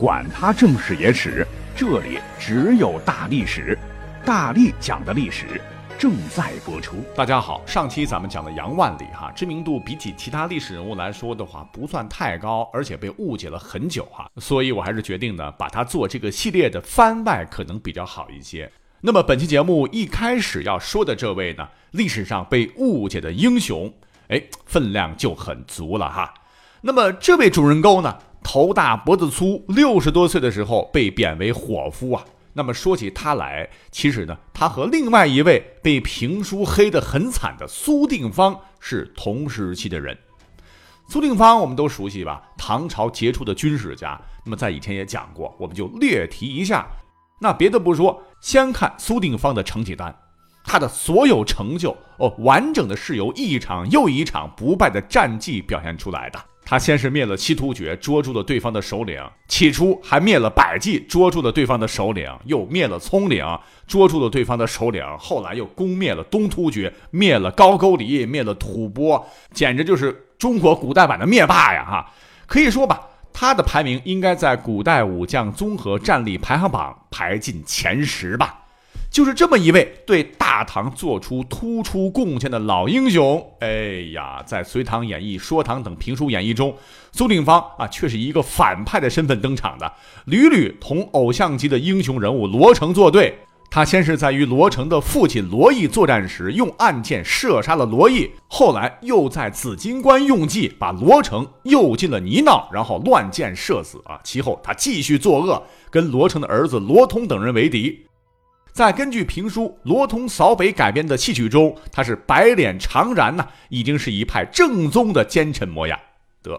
管他正史野史，这里只有大历史，大力讲的历史正在播出。大家好，上期咱们讲的杨万里哈，知名度比起其他历史人物来说的话，不算太高，而且被误解了很久哈，所以我还是决定呢，把它做这个系列的番外可能比较好一些。那么本期节目一开始要说的这位呢，历史上被误解的英雄，哎，分量就很足了哈。那么这位主人公呢？头大脖子粗，六十多岁的时候被贬为伙夫啊。那么说起他来，其实呢，他和另外一位被评书黑得很惨的苏定方是同时期的人。苏定方我们都熟悉吧？唐朝杰出的军事家。那么在以前也讲过，我们就略提一下。那别的不说，先看苏定方的成绩单，他的所有成就哦，完整的是由一场又一场不败的战绩表现出来的。他先是灭了七突厥，捉住了对方的首领；起初还灭了百济，捉住了对方的首领；又灭了葱岭，捉住了对方的首领；后来又攻灭了东突厥，灭了高句丽，灭了吐蕃，简直就是中国古代版的灭霸呀！哈，可以说吧，他的排名应该在古代武将综合战力排行榜排进前十吧。就是这么一位对大唐做出突出贡献的老英雄，哎呀，在《隋唐演义》《说唐》等评书演义中，苏定方啊，却是一个反派的身份登场的，屡屡同偶像级的英雄人物罗成作对。他先是在与罗成的父亲罗毅作战时用暗箭射杀了罗毅，后来又在紫金关用计把罗成诱进了泥淖，然后乱箭射死啊。其后他继续作恶，跟罗成的儿子罗通等人为敌。在根据评书《罗通扫北》改编的戏曲中，他是白脸长髯呐，已经是一派正宗的奸臣模样。得，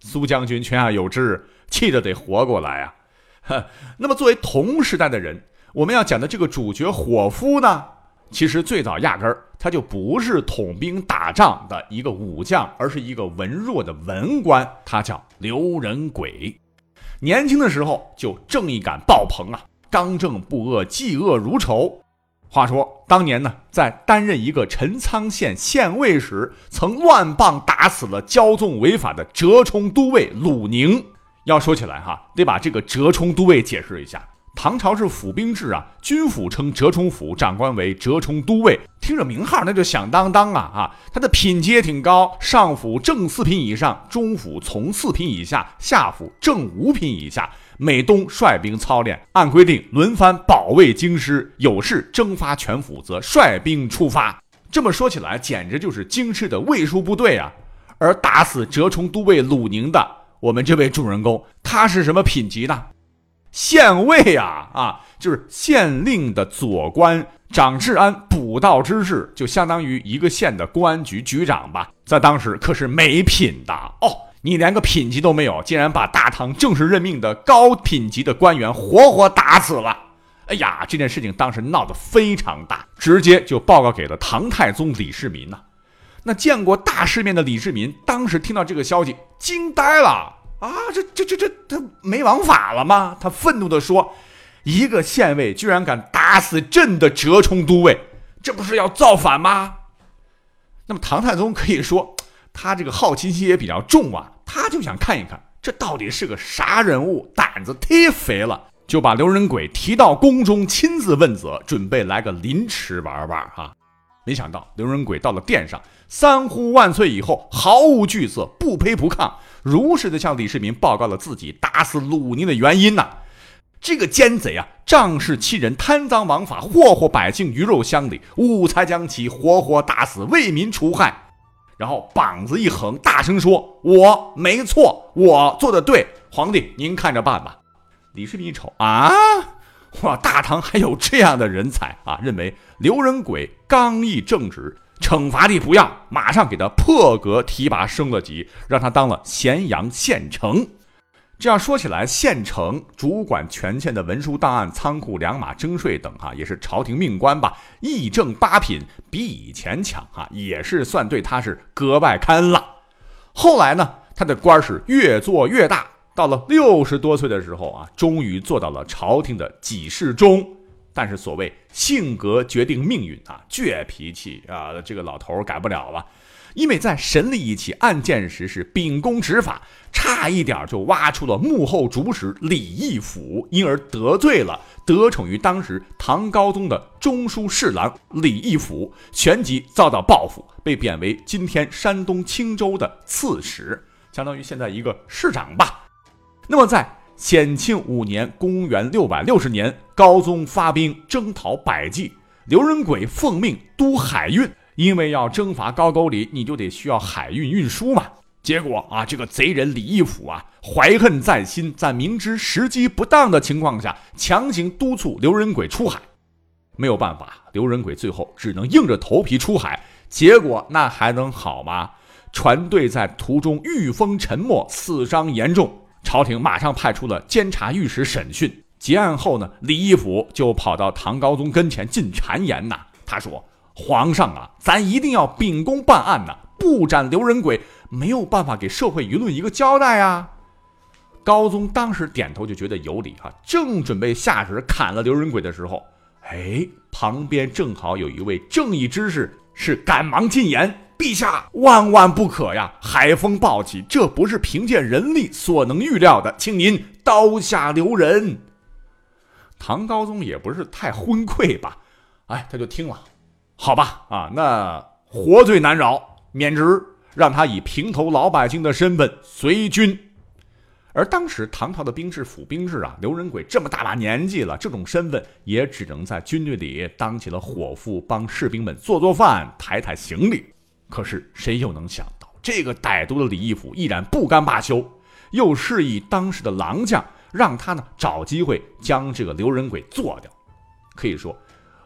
苏将军泉下有知，气得得活过来啊！那么作为同时代的人，我们要讲的这个主角伙夫呢，其实最早压根儿他就不是统兵打仗的一个武将，而是一个文弱的文官，他叫刘仁轨。年轻的时候就正义感爆棚啊！刚正不阿，嫉恶如仇。话说当年呢，在担任一个陈仓县县尉时，曾乱棒打死了骄纵违法的折冲都尉鲁宁。要说起来哈，得把这个折冲都尉解释一下。唐朝是府兵制啊，军府称折冲府，长官为折冲都尉。听着名号，那就响当当啊啊！他的品阶挺高，上府正四品以上，中府从四品以下，下府正五品以下。美东率兵操练，按规定轮番保卫京师，有事征发全府，则率兵出发。这么说起来，简直就是京师的卫戍部队啊！而打死折冲都尉鲁宁的，我们这位主人公，他是什么品级呢？县尉啊啊，就是县令的左官，掌治安补道之事，就相当于一个县的公安局局长吧。在当时可是没品的哦。你连个品级都没有，竟然把大唐正式任命的高品级的官员活活打死了！哎呀，这件事情当时闹得非常大，直接就报告给了唐太宗李世民呐。那见过大世面的李世民，当时听到这个消息，惊呆了啊！这这这这，他没王法了吗？他愤怒地说：“一个县尉居然敢打死朕的折冲都尉，这不是要造反吗？”那么唐太宗可以说，他这个好奇心也比较重啊。他就想看一看这到底是个啥人物，胆子忒肥了，就把刘仁轨提到宫中亲自问责，准备来个凌迟玩玩哈。没想到刘仁轨到了殿上，三呼万岁以后，毫无惧色，不卑不亢，如实的向李世民报告了自己打死鲁宁的原因呐。这个奸贼啊，仗势欺人，贪赃枉法，祸祸百姓，鱼肉乡里，误才将其活活打死，为民除害。然后膀子一横，大声说：“我没错，我做的对，皇帝您看着办吧。”李世民一瞅啊，哇，大唐还有这样的人才啊！认为刘仁轨刚毅正直，惩罚力不要，马上给他破格提拔升了级，让他当了咸阳县丞。这样说起来，县城主管全县的文书档案、仓库、粮马、征税等，哈，也是朝廷命官吧。议政八品，比以前强，哈，也是算对他是格外开恩了。后来呢，他的官是越做越大，到了六十多岁的时候啊，终于做到了朝廷的给事中。但是所谓性格决定命运啊，倔脾气啊，这个老头改不了了。因为在审理一起案件时是秉公执法，差一点就挖出了幕后主使李义府，因而得罪了得宠于当时唐高宗的中书侍郎李义府，旋即遭到报复，被贬为今天山东青州的刺史，相当于现在一个市长吧。那么在显庆五年（公元660年），高宗发兵征讨百济，刘仁轨奉命督海运。因为要征伐高句丽，你就得需要海运运输嘛。结果啊，这个贼人李义府啊，怀恨在心，在明知时机不当的情况下，强行督促刘仁轨出海。没有办法，刘仁轨最后只能硬着头皮出海。结果那还能好吗？船队在途中遇风沉没，死伤严重。朝廷马上派出了监察御史审讯。结案后呢，李义府就跑到唐高宗跟前进谗言呐，他说。皇上啊，咱一定要秉公办案呐！不斩刘仁轨，没有办法给社会舆论一个交代啊！高宗当时点头就觉得有理啊，正准备下旨砍了刘仁轨的时候，哎，旁边正好有一位正义之士，是赶忙进言：“陛下万万不可呀！海风暴起，这不是凭借人力所能预料的，请您刀下留人。”唐高宗也不是太昏聩吧？哎，他就听了。好吧，啊，那活罪难饶，免职，让他以平头老百姓的身份随军。而当时唐朝的兵制府兵制啊，刘仁轨这么大把年纪了，这种身份也只能在军队里当起了伙夫，帮士兵们做做饭、抬抬行李。可是谁又能想到，这个歹毒的李义府依然不甘罢休，又示意当时的狼将，让他呢找机会将这个刘仁轨做掉。可以说。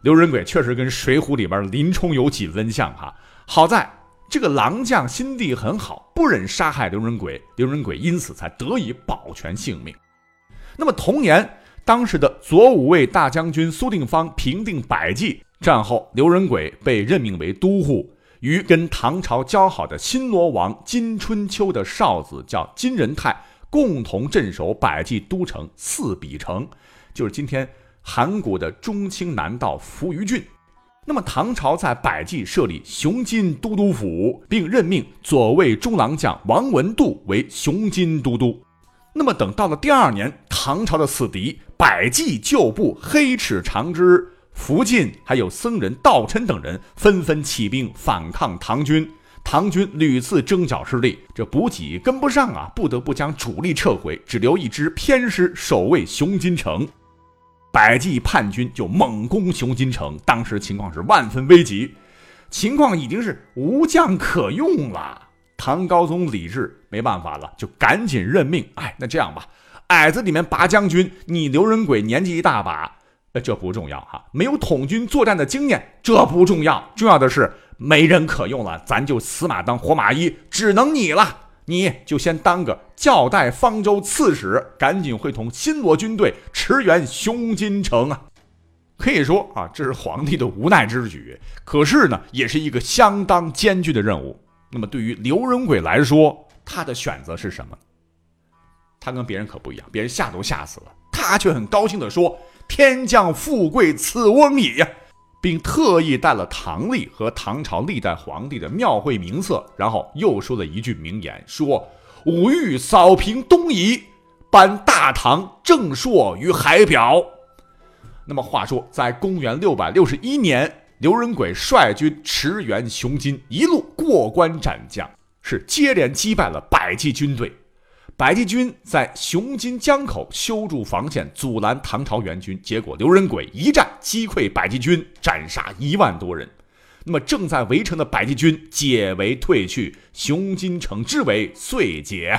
刘仁轨确实跟《水浒》里边林冲有几分像哈，好在这个狼将心地很好，不忍杀害刘仁轨，刘仁轨因此才得以保全性命。那么同年，当时的左武卫大将军苏定方平定百济，战后刘仁轨被任命为都护，与跟唐朝交好的新罗王金春秋的少子叫金仁泰，共同镇守百济都城四比城，就是今天。函谷的中清南道扶余郡，那么唐朝在百济设立雄金都督府，并任命左卫中郎将王文度为雄金都督。那么等到了第二年，唐朝的死敌百济旧部黑齿长之、福晋还有僧人道琛等人纷纷起兵反抗唐军，唐军屡次征剿失利，这补给跟不上啊，不得不将主力撤回，只留一支偏师守卫雄金城。百济叛军就猛攻熊金城，当时情况是万分危急，情况已经是无将可用了。唐高宗李治没办法了，就赶紧任命。哎，那这样吧，矮子里面拔将军，你刘仁轨年纪一大把，呃，这不重要哈，没有统军作战的经验，这不重要，重要的是没人可用了，咱就死马当活马医，只能你了。你就先当个教代方州刺史，赶紧会同新罗军队驰援雄金城啊！可以说啊，这是皇帝的无奈之举，可是呢，也是一个相当艰巨的任务。那么对于刘仁轨来说，他的选择是什么？他跟别人可不一样，别人吓都吓死了，他却很高兴地说：“天降富贵此翁矣。”并特意带了唐历和唐朝历代皇帝的庙会名册，然后又说了一句名言：“说吾欲扫平东夷，颁大唐正朔于海表。”那么话说，在公元六百六十一年，刘仁轨率军驰援雄金，一路过关斩将，是接连击败了百济军队。百济军在雄津江口修筑防线，阻拦唐朝援军。结果刘仁轨一战击溃百济军，斩杀一万多人。那么正在围城的百济军解围退去，雄津城之围遂解。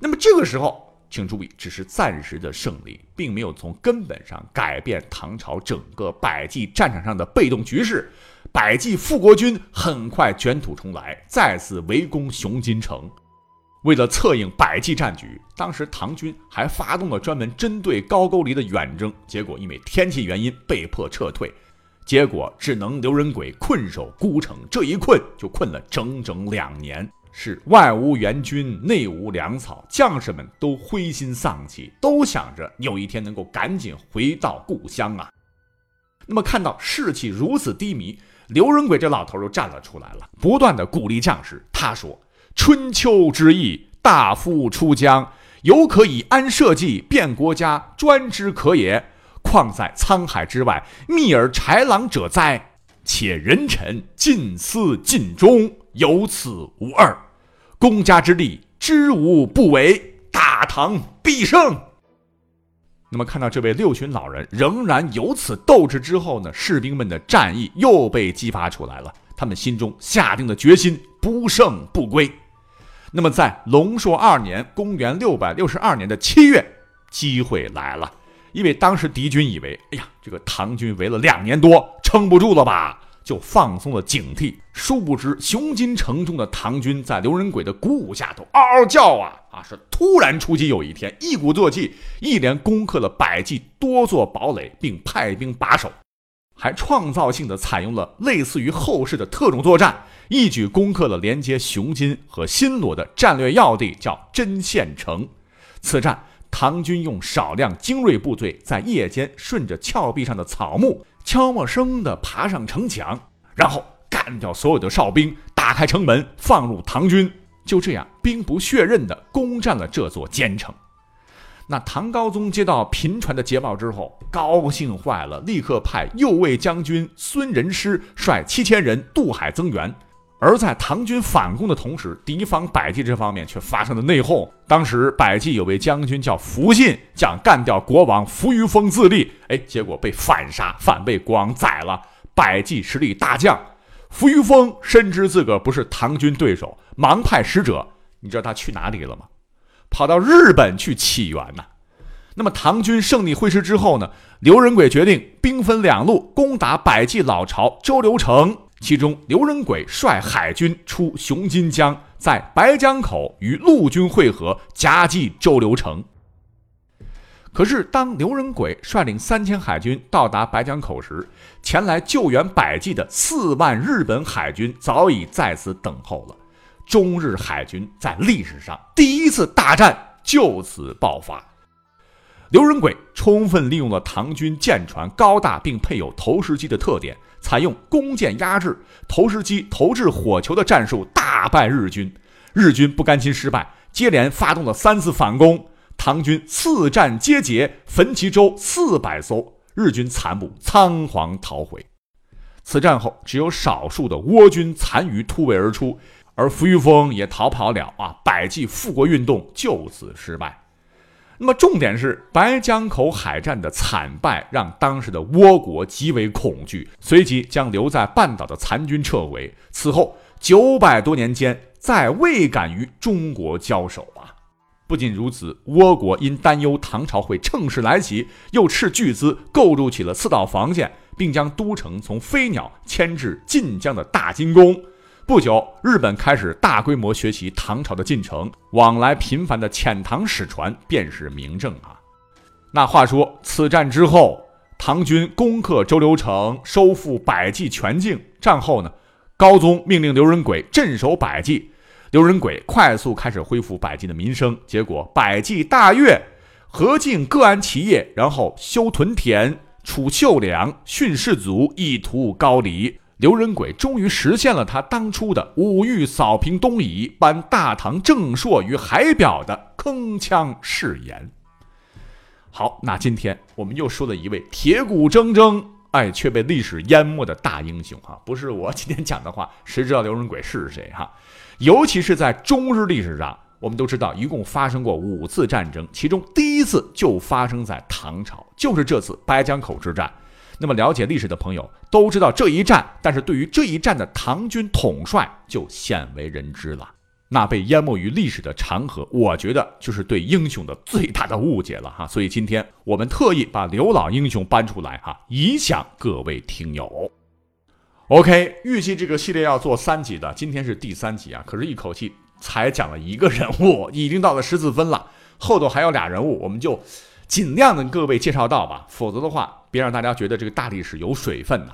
那么这个时候，请注意，只是暂时的胜利，并没有从根本上改变唐朝整个百济战场上的被动局势。百济复国军很快卷土重来，再次围攻雄津城。为了策应百济战局，当时唐军还发动了专门针对高句丽的远征，结果因为天气原因被迫撤退，结果只能刘仁轨困守孤城，这一困就困了整整两年，是外无援军，内无粮草，将士们都灰心丧气，都想着有一天能够赶紧回到故乡啊。那么看到士气如此低迷。刘仁轨这老头就站了出来了，不断的鼓励将士。他说：“春秋之意，大夫出疆，犹可以安社稷，变国家，专之可也。况在沧海之外，密而豺狼者哉？且人臣尽思尽忠，有此无二。公家之力，知无不为，大唐必胜。”那么看到这位六旬老人仍然有此斗志之后呢，士兵们的战意又被激发出来了。他们心中下定了决心，不胜不归。那么在龙朔二年（公元662年的七月），机会来了，因为当时敌军以为，哎呀，这个唐军围了两年多，撑不住了吧。就放松了警惕，殊不知雄金城中的唐军在刘仁轨的鼓舞下头嗷嗷叫啊啊！是突然出击，有一天一鼓作气，一连攻克了百济多座堡垒，并派兵把守，还创造性的采用了类似于后世的特种作战，一举攻克了连接雄金和新罗的战略要地，叫真县城。此战，唐军用少量精锐部队在夜间顺着峭壁上的草木。悄没声地爬上城墙，然后干掉所有的哨兵，打开城门，放入唐军。就这样，兵不血刃地攻占了这座坚城。那唐高宗接到频传的捷报之后，高兴坏了，立刻派右卫将军孙仁师率七千人渡海增援。而在唐军反攻的同时，敌方百济这方面却发生了内讧。当时百济有位将军叫福信，想干掉国王扶余丰自立，哎，结果被反杀，反被国王宰了。百济实力大降，扶余丰深知自个不是唐军对手，忙派使者，你知道他去哪里了吗？跑到日本去起源呐。那么唐军胜利会师之后呢？刘仁轨决定兵分两路攻打百济老巢周留城。其中，刘仁轨率海军出雄金江，在白江口与陆军会合，夹击周留城。可是，当刘仁轨率领三千海军到达白江口时，前来救援百济的四万日本海军早已在此等候了。中日海军在历史上第一次大战就此爆发。刘仁轨充分利用了唐军舰船高大并配有投石机的特点，采用弓箭压制、投石机投掷火球的战术，大败日军。日军不甘心失败，接连发动了三次反攻，唐军四战皆捷，焚其舟四百艘，日军残部仓皇逃回。此战后，只有少数的倭军残余突围而出，而扶余丰也逃跑了。啊，百济复国运动就此失败。那么重点是白江口海战的惨败，让当时的倭国极为恐惧，随即将留在半岛的残军撤回。此后九百多年间，再未敢与中国交手啊！不仅如此，倭国因担忧唐朝会乘势来袭，又斥巨资构筑起了四道防线，并将都城从飞鸟迁至晋江的大金宫。不久，日本开始大规模学习唐朝的进程，往来频繁的遣唐使船便是明证啊。那话说，此战之后，唐军攻克周留城，收复百济全境。战后呢，高宗命令刘仁轨镇守百济，刘仁轨快速开始恢复百济的民生。结果，百济大悦，何进各安其业，然后修屯田、储秀粮、训士卒，意图高丽。刘仁轨终于实现了他当初的“五欲扫平东夷，搬大唐正朔于海表”的铿锵誓言。好，那今天我们又说了一位铁骨铮铮，哎，却被历史淹没的大英雄哈，不是我今天讲的话，谁知道刘仁轨是谁哈？尤其是在中日历史上，我们都知道一共发生过五次战争，其中第一次就发生在唐朝，就是这次白江口之战。那么了解历史的朋友都知道这一战，但是对于这一战的唐军统帅就鲜为人知了。那被淹没于历史的长河，我觉得就是对英雄的最大的误解了哈。所以今天我们特意把刘老英雄搬出来哈，以享各位听友。OK，预计这个系列要做三集的，今天是第三集啊，可是一口气才讲了一个人物，已经到了十四分了，后头还有俩人物，我们就。尽量的各位介绍到吧，否则的话，别让大家觉得这个大历史有水分呐。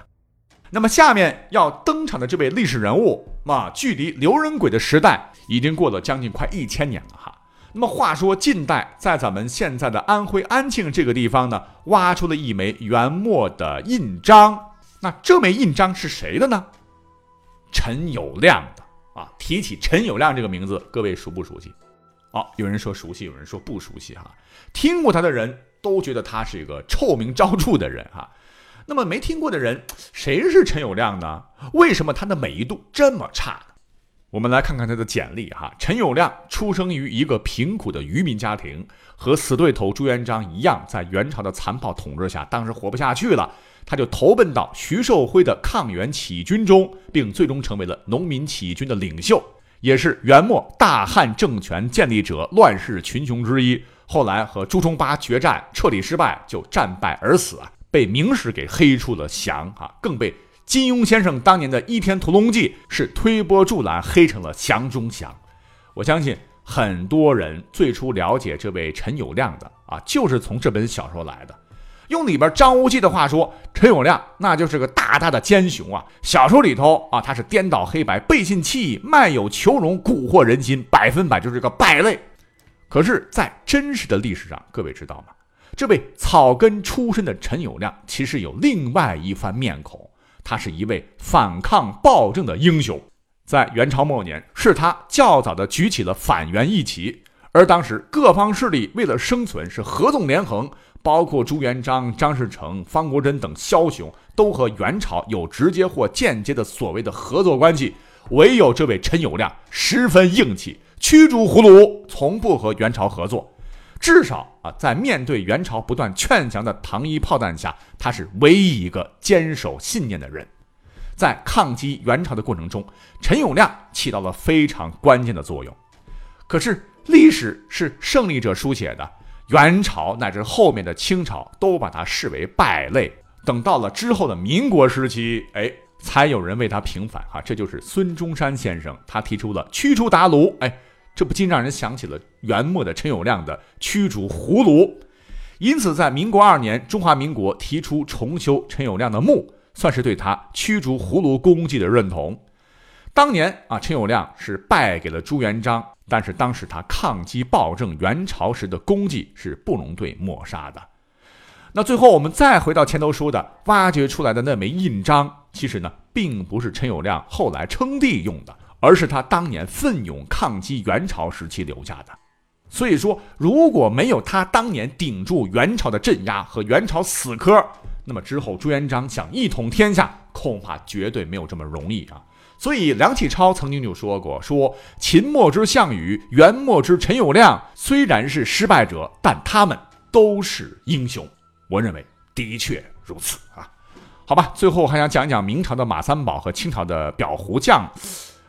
那么下面要登场的这位历史人物，啊，距离刘仁轨的时代已经过了将近快一千年了哈。那么话说，近代在咱们现在的安徽安庆这个地方呢，挖出了一枚元末的印章，那这枚印章是谁的呢？陈友谅的啊！提起陈友谅这个名字，各位熟不熟悉？哦，有人说熟悉，有人说不熟悉哈。听过他的人都觉得他是一个臭名昭著的人哈。那么没听过的人，谁是陈友谅呢？为什么他的美誉度这么差呢？我们来看看他的简历哈。陈友谅出生于一个贫苦的渔民家庭，和死对头朱元璋一样，在元朝的残暴统治下，当时活不下去了。他就投奔到徐寿辉的抗元起义军中，并最终成为了农民起义军的领袖，也是元末大汉政权建立者、乱世群雄之一。后来和朱重八决战，彻底失败，就战败而死啊，被明史给黑出了降啊，更被金庸先生当年的《倚天屠龙记》是推波助澜，黑成了降中降。我相信很多人最初了解这位陈友谅的啊，就是从这本小说来的。用里边张无忌的话说，陈友谅那就是个大大的奸雄啊！小说里头啊，他是颠倒黑白、背信弃义、卖友求荣、蛊惑人心，百分百就是个败类。可是，在真实的历史上，各位知道吗？这位草根出身的陈友谅，其实有另外一番面孔。他是一位反抗暴政的英雄，在元朝末年，是他较早的举起了反元义旗，而当时各方势力为了生存，是合纵连横。包括朱元璋、张士诚、方国珍等枭雄，都和元朝有直接或间接的所谓的合作关系。唯有这位陈友谅十分硬气，驱逐胡虏，从不和元朝合作。至少啊，在面对元朝不断劝降的糖衣炮弹下，他是唯一一个坚守信念的人。在抗击元朝的过程中，陈友谅起到了非常关键的作用。可是历史是胜利者书写的。元朝乃至后面的清朝都把他视为败类，等到了之后的民国时期，哎，才有人为他平反哈，这就是孙中山先生，他提出了驱除鞑虏，哎，这不禁让人想起了元末的陈友谅的驱逐胡虏，因此在民国二年，中华民国提出重修陈友谅的墓，算是对他驱逐胡虏功绩的认同。当年啊，陈友谅是败给了朱元璋。但是当时他抗击暴政元朝时的功绩是不容对抹杀的。那最后我们再回到前头说的挖掘出来的那枚印章，其实呢并不是陈友谅后来称帝用的，而是他当年奋勇抗击元朝时期留下的。所以说，如果没有他当年顶住元朝的镇压和元朝死磕，那么之后朱元璋想一统天下，恐怕绝对没有这么容易啊。所以梁启超曾经就说过：“说秦末之项羽，元末之陈友谅，虽然是失败者，但他们都是英雄。”我认为的确如此啊。好吧，最后还想讲讲明朝的马三宝和清朝的裱糊匠。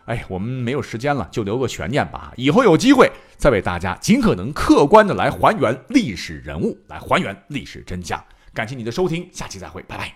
哎，我们没有时间了，就留个悬念吧。以后有机会再为大家尽可能客观的来还原历史人物，来还原历史真相。感谢你的收听，下期再会，拜拜。